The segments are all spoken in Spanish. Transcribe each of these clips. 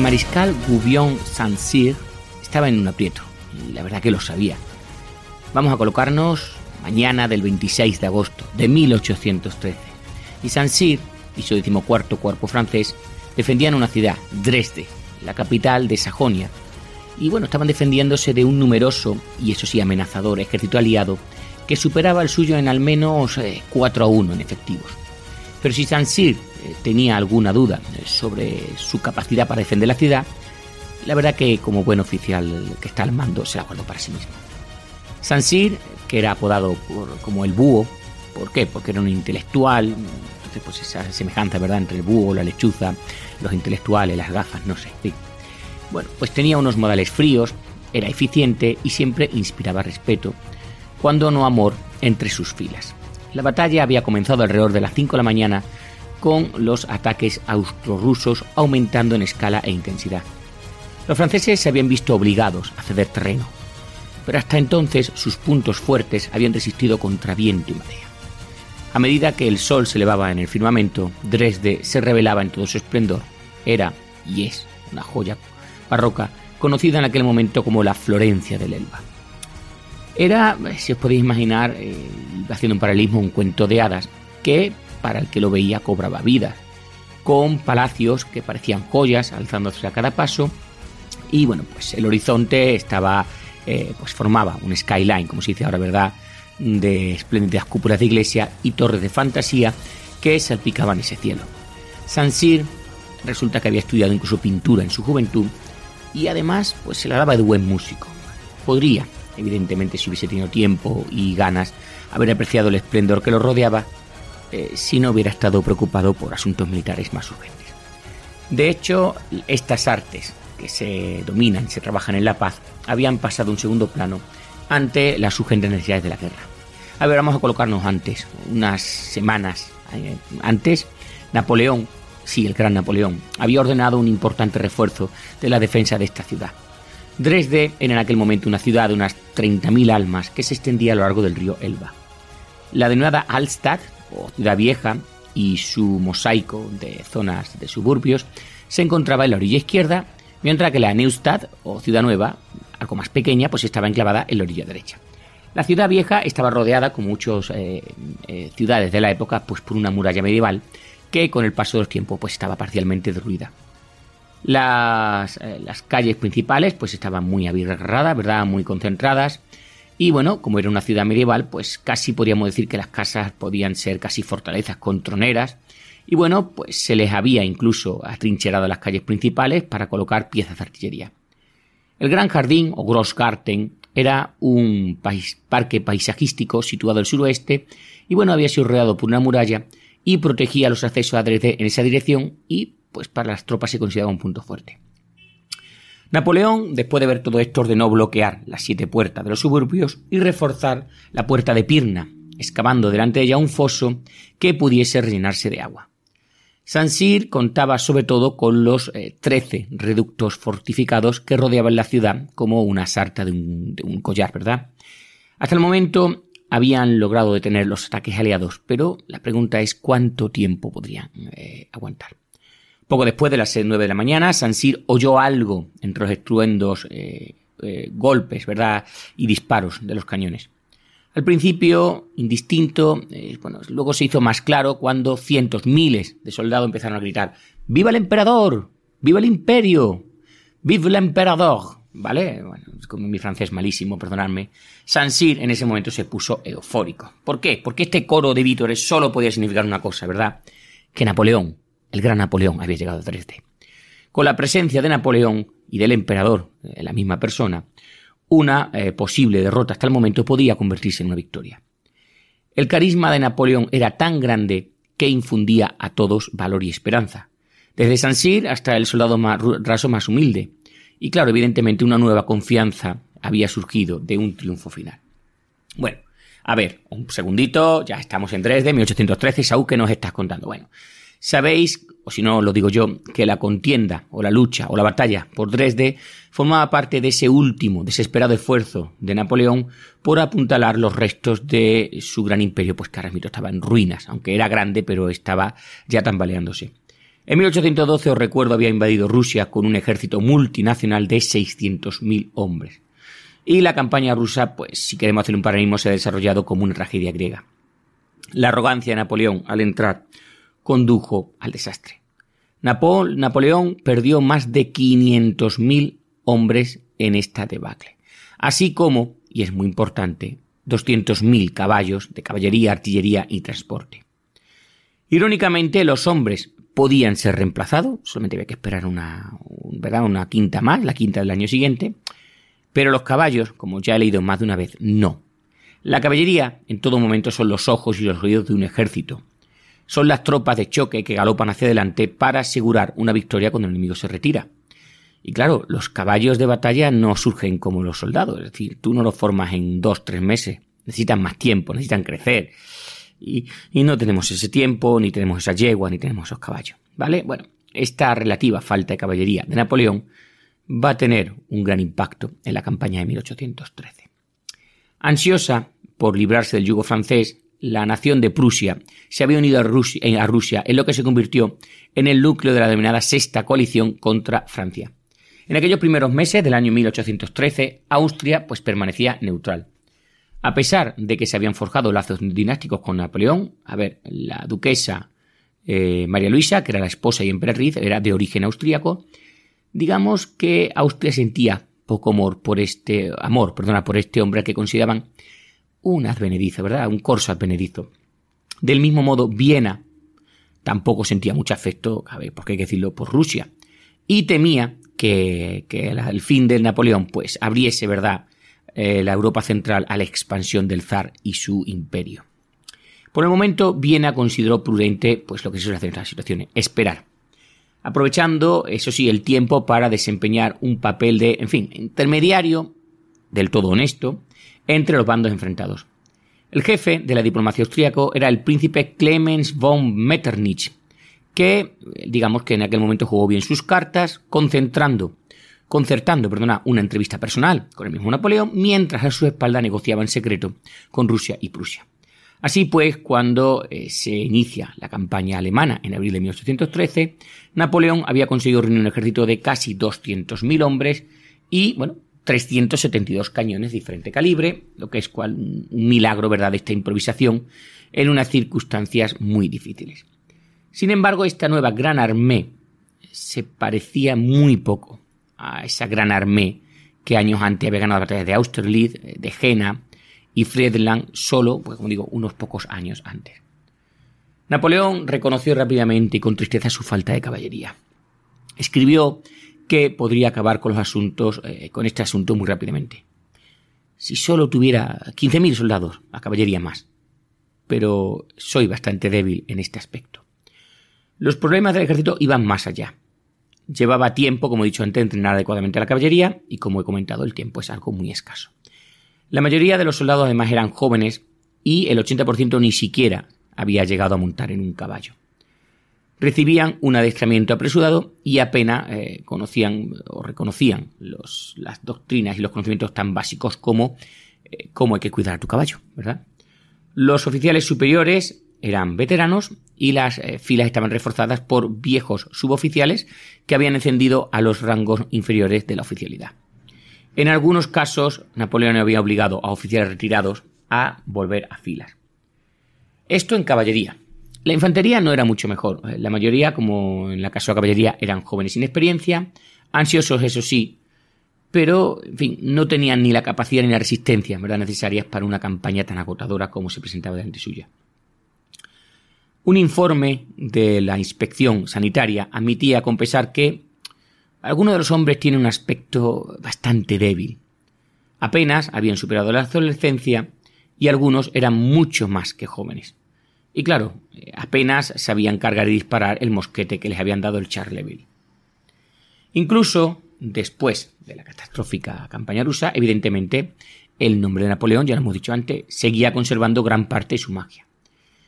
Mariscal Gouvion Saint-Cyr estaba en un aprieto, y la verdad que lo sabía. Vamos a colocarnos mañana del 26 de agosto de 1813. Y Saint-Cyr y su decimocuarto cuerpo francés defendían una ciudad, Dresde, la capital de Sajonia. Y bueno, estaban defendiéndose de un numeroso y eso sí amenazador ejército aliado que superaba el suyo en al menos 4 eh, a 1 en efectivos. Pero si Saint-Cyr tenía alguna duda sobre su capacidad para defender la ciudad, la verdad que como buen oficial que está al mando se la guardó para sí mismo. Sansir, que era apodado como el búho, ¿por qué? Porque era un intelectual, entonces pues esa semejanza, ¿verdad?, entre el búho, la lechuza, los intelectuales, las gafas, no sé. Bueno, pues tenía unos modales fríos, era eficiente y siempre inspiraba respeto, cuando no amor entre sus filas. La batalla había comenzado alrededor de las 5 de la mañana con los ataques austrorusos aumentando en escala e intensidad. Los franceses se habían visto obligados a ceder terreno, pero hasta entonces sus puntos fuertes habían resistido contra viento y marea. A medida que el sol se elevaba en el firmamento, Dresde se revelaba en todo su esplendor. Era, y es, una joya barroca conocida en aquel momento como la Florencia del Elba. Era, si os podéis imaginar, eh, haciendo un paralelismo, un cuento de hadas, que para el que lo veía cobraba vida, con palacios que parecían joyas alzándose a cada paso y bueno, pues el horizonte estaba, eh, pues formaba un skyline, como se dice ahora, ¿verdad?, de espléndidas cúpulas de iglesia y torres de fantasía que salpicaban ese cielo. Sansir resulta que había estudiado incluso pintura en su juventud y además pues se la daba de buen músico. Podría, evidentemente si hubiese tenido tiempo y ganas, haber apreciado el esplendor que lo rodeaba eh, si no hubiera estado preocupado por asuntos militares más urgentes. De hecho, estas artes que se dominan se trabajan en la paz habían pasado un segundo plano ante las urgentes necesidades de la guerra. A ver, vamos a colocarnos antes, unas semanas eh, antes, Napoleón, sí, el gran Napoleón, había ordenado un importante refuerzo de la defensa de esta ciudad. Dresde era en aquel momento una ciudad de unas 30.000 almas que se extendía a lo largo del río Elba. La denominada Alstadt o Ciudad Vieja y su mosaico de zonas de suburbios se encontraba en la orilla izquierda, mientras que la Neustadt o Ciudad Nueva, algo más pequeña, pues estaba enclavada en la orilla derecha. La ciudad vieja estaba rodeada, como muchas eh, eh, ciudades de la época, pues por una muralla medieval que con el paso de los tiempos pues estaba parcialmente derruida. Las, eh, las calles principales pues estaban muy abigarradas, ¿verdad? Muy concentradas y bueno, como era una ciudad medieval, pues casi podríamos decir que las casas podían ser casi fortalezas con troneras. Y bueno, pues se les había incluso atrincherado las calles principales para colocar piezas de artillería. El Gran Jardín o Grossgarten era un parque paisajístico situado al suroeste y bueno, había sido rodeado por una muralla y protegía los accesos a en esa dirección y pues para las tropas se consideraba un punto fuerte. Napoleón, después de ver todo esto, ordenó bloquear las siete puertas de los suburbios y reforzar la puerta de Pirna, excavando delante de ella un foso que pudiese rellenarse de agua. Saint-Cyr contaba sobre todo con los 13 eh, reductos fortificados que rodeaban la ciudad como una sarta de un, collar, ¿verdad? Hasta el momento habían logrado detener los ataques aliados, pero la pregunta es cuánto tiempo podrían eh, aguantar. Poco después de las 9 de la mañana, Saint-Cyr oyó algo entre los estruendos eh, golpes, ¿verdad? y disparos de los cañones. Al principio, indistinto, eh, bueno, luego se hizo más claro cuando cientos, miles de soldados empezaron a gritar ¡Viva el emperador! ¡Viva el imperio! ¡Viva el emperador! ¿Vale? Bueno, mi francés malísimo, perdonadme. Saint-Cyr en ese momento se puso eufórico. ¿Por qué? Porque este coro de vítores solo podía significar una cosa, ¿verdad? Que Napoleón, el gran Napoleón, había llegado a Dresde. Con la presencia de Napoleón y del emperador, eh, la misma persona, una eh, posible derrota hasta el momento podía convertirse en una victoria. El carisma de Napoleón era tan grande que infundía a todos valor y esperanza, desde Saint-Cyr hasta el soldado raso más humilde. Y claro, evidentemente una nueva confianza había surgido de un triunfo final. Bueno, a ver, un segundito, ya estamos en Dresde, 1813, Saúl, ¿qué nos estás contando? Bueno, sabéis o si no lo digo yo, que la contienda o la lucha o la batalla por Dresde formaba parte de ese último desesperado esfuerzo de Napoleón por apuntalar los restos de su gran imperio, pues que estaba en ruinas, aunque era grande, pero estaba ya tambaleándose. En 1812, os recuerdo, había invadido Rusia con un ejército multinacional de 600.000 hombres. Y la campaña rusa, pues si queremos hacer un paralelismo, se ha desarrollado como una tragedia griega. La arrogancia de Napoleón al entrar condujo al desastre. Napoleón perdió más de 500.000 hombres en esta debacle, así como, y es muy importante, 200.000 caballos de caballería, artillería y transporte. Irónicamente, los hombres podían ser reemplazados, solamente había que esperar una, una quinta más, la quinta del año siguiente, pero los caballos, como ya he leído más de una vez, no. La caballería en todo momento son los ojos y los oídos de un ejército, son las tropas de choque que galopan hacia adelante para asegurar una victoria cuando el enemigo se retira. Y claro, los caballos de batalla no surgen como los soldados, es decir, tú no los formas en dos, tres meses, necesitan más tiempo, necesitan crecer. Y, no tenemos ese tiempo, ni tenemos esa yegua, ni tenemos esos caballos. ¿Vale? Bueno, esta relativa falta de caballería de Napoleón va a tener un gran impacto en la campaña de 1813. Ansiosa por librarse del yugo francés, la nación de Prusia se había unido a Rusia, en lo que se convirtió en el núcleo de la denominada Sexta Coalición contra Francia. En aquellos primeros meses del año 1813, Austria pues permanecía neutral. A pesar de que se habían forjado lazos dinásticos con Napoleón, a ver, la duquesa eh, María Luisa, que era la esposa y emperatriz, era de origen austríaco, digamos que Austria sentía poco amor por este amor, perdona, por este hombre que consideraban un advenedizo, ¿verdad? Un corso advenedizo. Del mismo modo, Viena tampoco sentía mucho afecto, a ver, porque hay que decirlo, por Rusia. Y temía que, el fin de Napoleón, pues, abriese, ¿verdad?, eh, la Europa central a la expansión del zar y su imperio. Por el momento, Viena consideró prudente, pues, lo que se suele hacer en estas situaciones, esperar. Aprovechando, eso sí, el tiempo para desempeñar un papel de, en fin, intermediario, del todo honesto, entre los bandos enfrentados. El jefe de la diplomacia austríaco era el príncipe Clemens von Metternich, que digamos que en aquel momento jugó bien sus cartas, concentrando, concertando, perdona, una entrevista personal con el mismo Napoleón, mientras a su espalda negociaba en secreto con Rusia y Prusia. Así pues, cuando eh, se inicia la campaña alemana en abril de 1813, Napoleón había conseguido reunir un ejército de casi 200.000 hombres y, bueno, 372 cañones de diferente calibre, lo que es cual, un milagro, ¿verdad?, de esta improvisación en unas circunstancias muy difíciles. Sin embargo, esta nueva gran armée se parecía muy poco a esa gran armée que años antes había ganado la batalla de Austerlitz, de Jena y Friedland, solo, pues como digo, unos pocos años antes. Napoleón reconoció rápidamente y con tristeza su falta de caballería. Escribió que podría acabar con los asuntos, eh, con este asunto muy rápidamente. Si solo tuviera 15.000 soldados, acabaría más. Pero soy bastante débil en este aspecto. Los problemas del ejército iban más allá. Llevaba tiempo, como he dicho antes, entrenar adecuadamente a la caballería y como he comentado, el tiempo es algo muy escaso. La mayoría de los soldados además eran jóvenes y el 80% ni siquiera había llegado a montar en un caballo. Recibían un adiestramiento apresurado y apenas eh, conocían o reconocían las doctrinas y los conocimientos tan básicos como eh, cómo hay que cuidar a tu caballo, ¿verdad? Los oficiales superiores eran veteranos y las eh, filas estaban reforzadas por viejos suboficiales que habían encendido a los rangos inferiores de la oficialidad. En algunos casos, Napoleón había obligado a oficiales retirados a volver a filas. Esto en caballería. La infantería no era mucho mejor. La mayoría, como en la caso de la caballería, eran jóvenes sin experiencia, ansiosos, eso sí, pero, en fin, no tenían ni la capacidad ni la resistencia ¿verdad? necesarias para una campaña tan agotadora como se presentaba delante suya. Un informe de la inspección sanitaria admitía con pesar que algunos de los hombres tienen un aspecto bastante débil. Apenas habían superado la adolescencia y algunos eran mucho más que jóvenes. Y claro, apenas sabían cargar y disparar el mosquete que les habían dado el Charleville. Incluso después de la catastrófica campaña rusa, evidentemente, el nombre de Napoleón, ya lo hemos dicho antes, seguía conservando gran parte de su magia.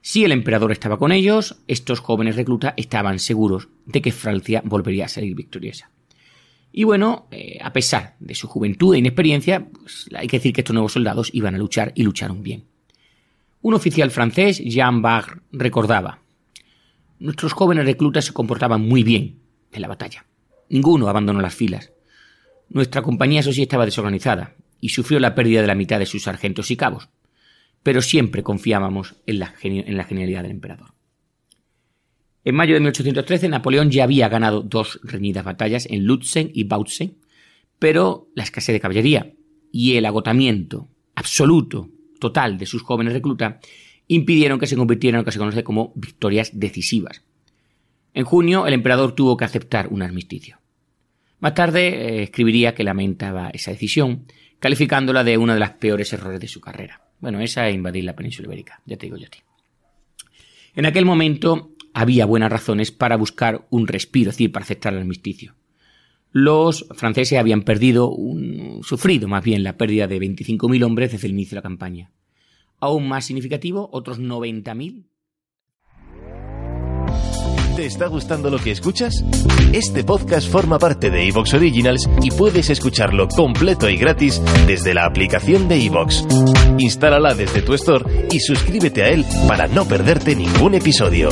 Si el emperador estaba con ellos, estos jóvenes reclutas estaban seguros de que Francia volvería a salir victoriosa. Y bueno, eh, a pesar de su juventud e inexperiencia, pues, hay que decir que estos nuevos soldados iban a luchar y lucharon bien. Un oficial francés, Jean Barre, recordaba, Nuestros jóvenes reclutas se comportaban muy bien en la batalla. Ninguno abandonó las filas. Nuestra compañía, sí, estaba desorganizada y sufrió la pérdida de la mitad de sus sargentos y cabos. Pero siempre confiábamos en la, en la genialidad del emperador. En mayo de 1813, Napoleón ya había ganado dos reñidas batallas en Lutzen y Bautzen, pero la escasez de caballería y el agotamiento absoluto, total de sus jóvenes reclutas impidieron que se convirtieran en lo que se conoce como victorias decisivas. En junio, el emperador tuvo que aceptar un armisticio. Más tarde eh, escribiría que lamentaba esa decisión, calificándola de uno de los peores errores de su carrera. Bueno, esa es invadir la península ibérica, ya te digo yo a ti. En aquel momento había buenas razones para buscar un respiro, es decir, para aceptar el armisticio. Los franceses habían perdido, un, sufrido más bien la pérdida de 25.000 hombres desde el inicio de la campaña. Aún más significativo, otros 90.000 ¿Te está gustando lo que escuchas? Este podcast forma parte de Evox Originals y puedes escucharlo completo y gratis desde la aplicación de Evox. Instálala desde tu store y suscríbete a él para no perderte ningún episodio.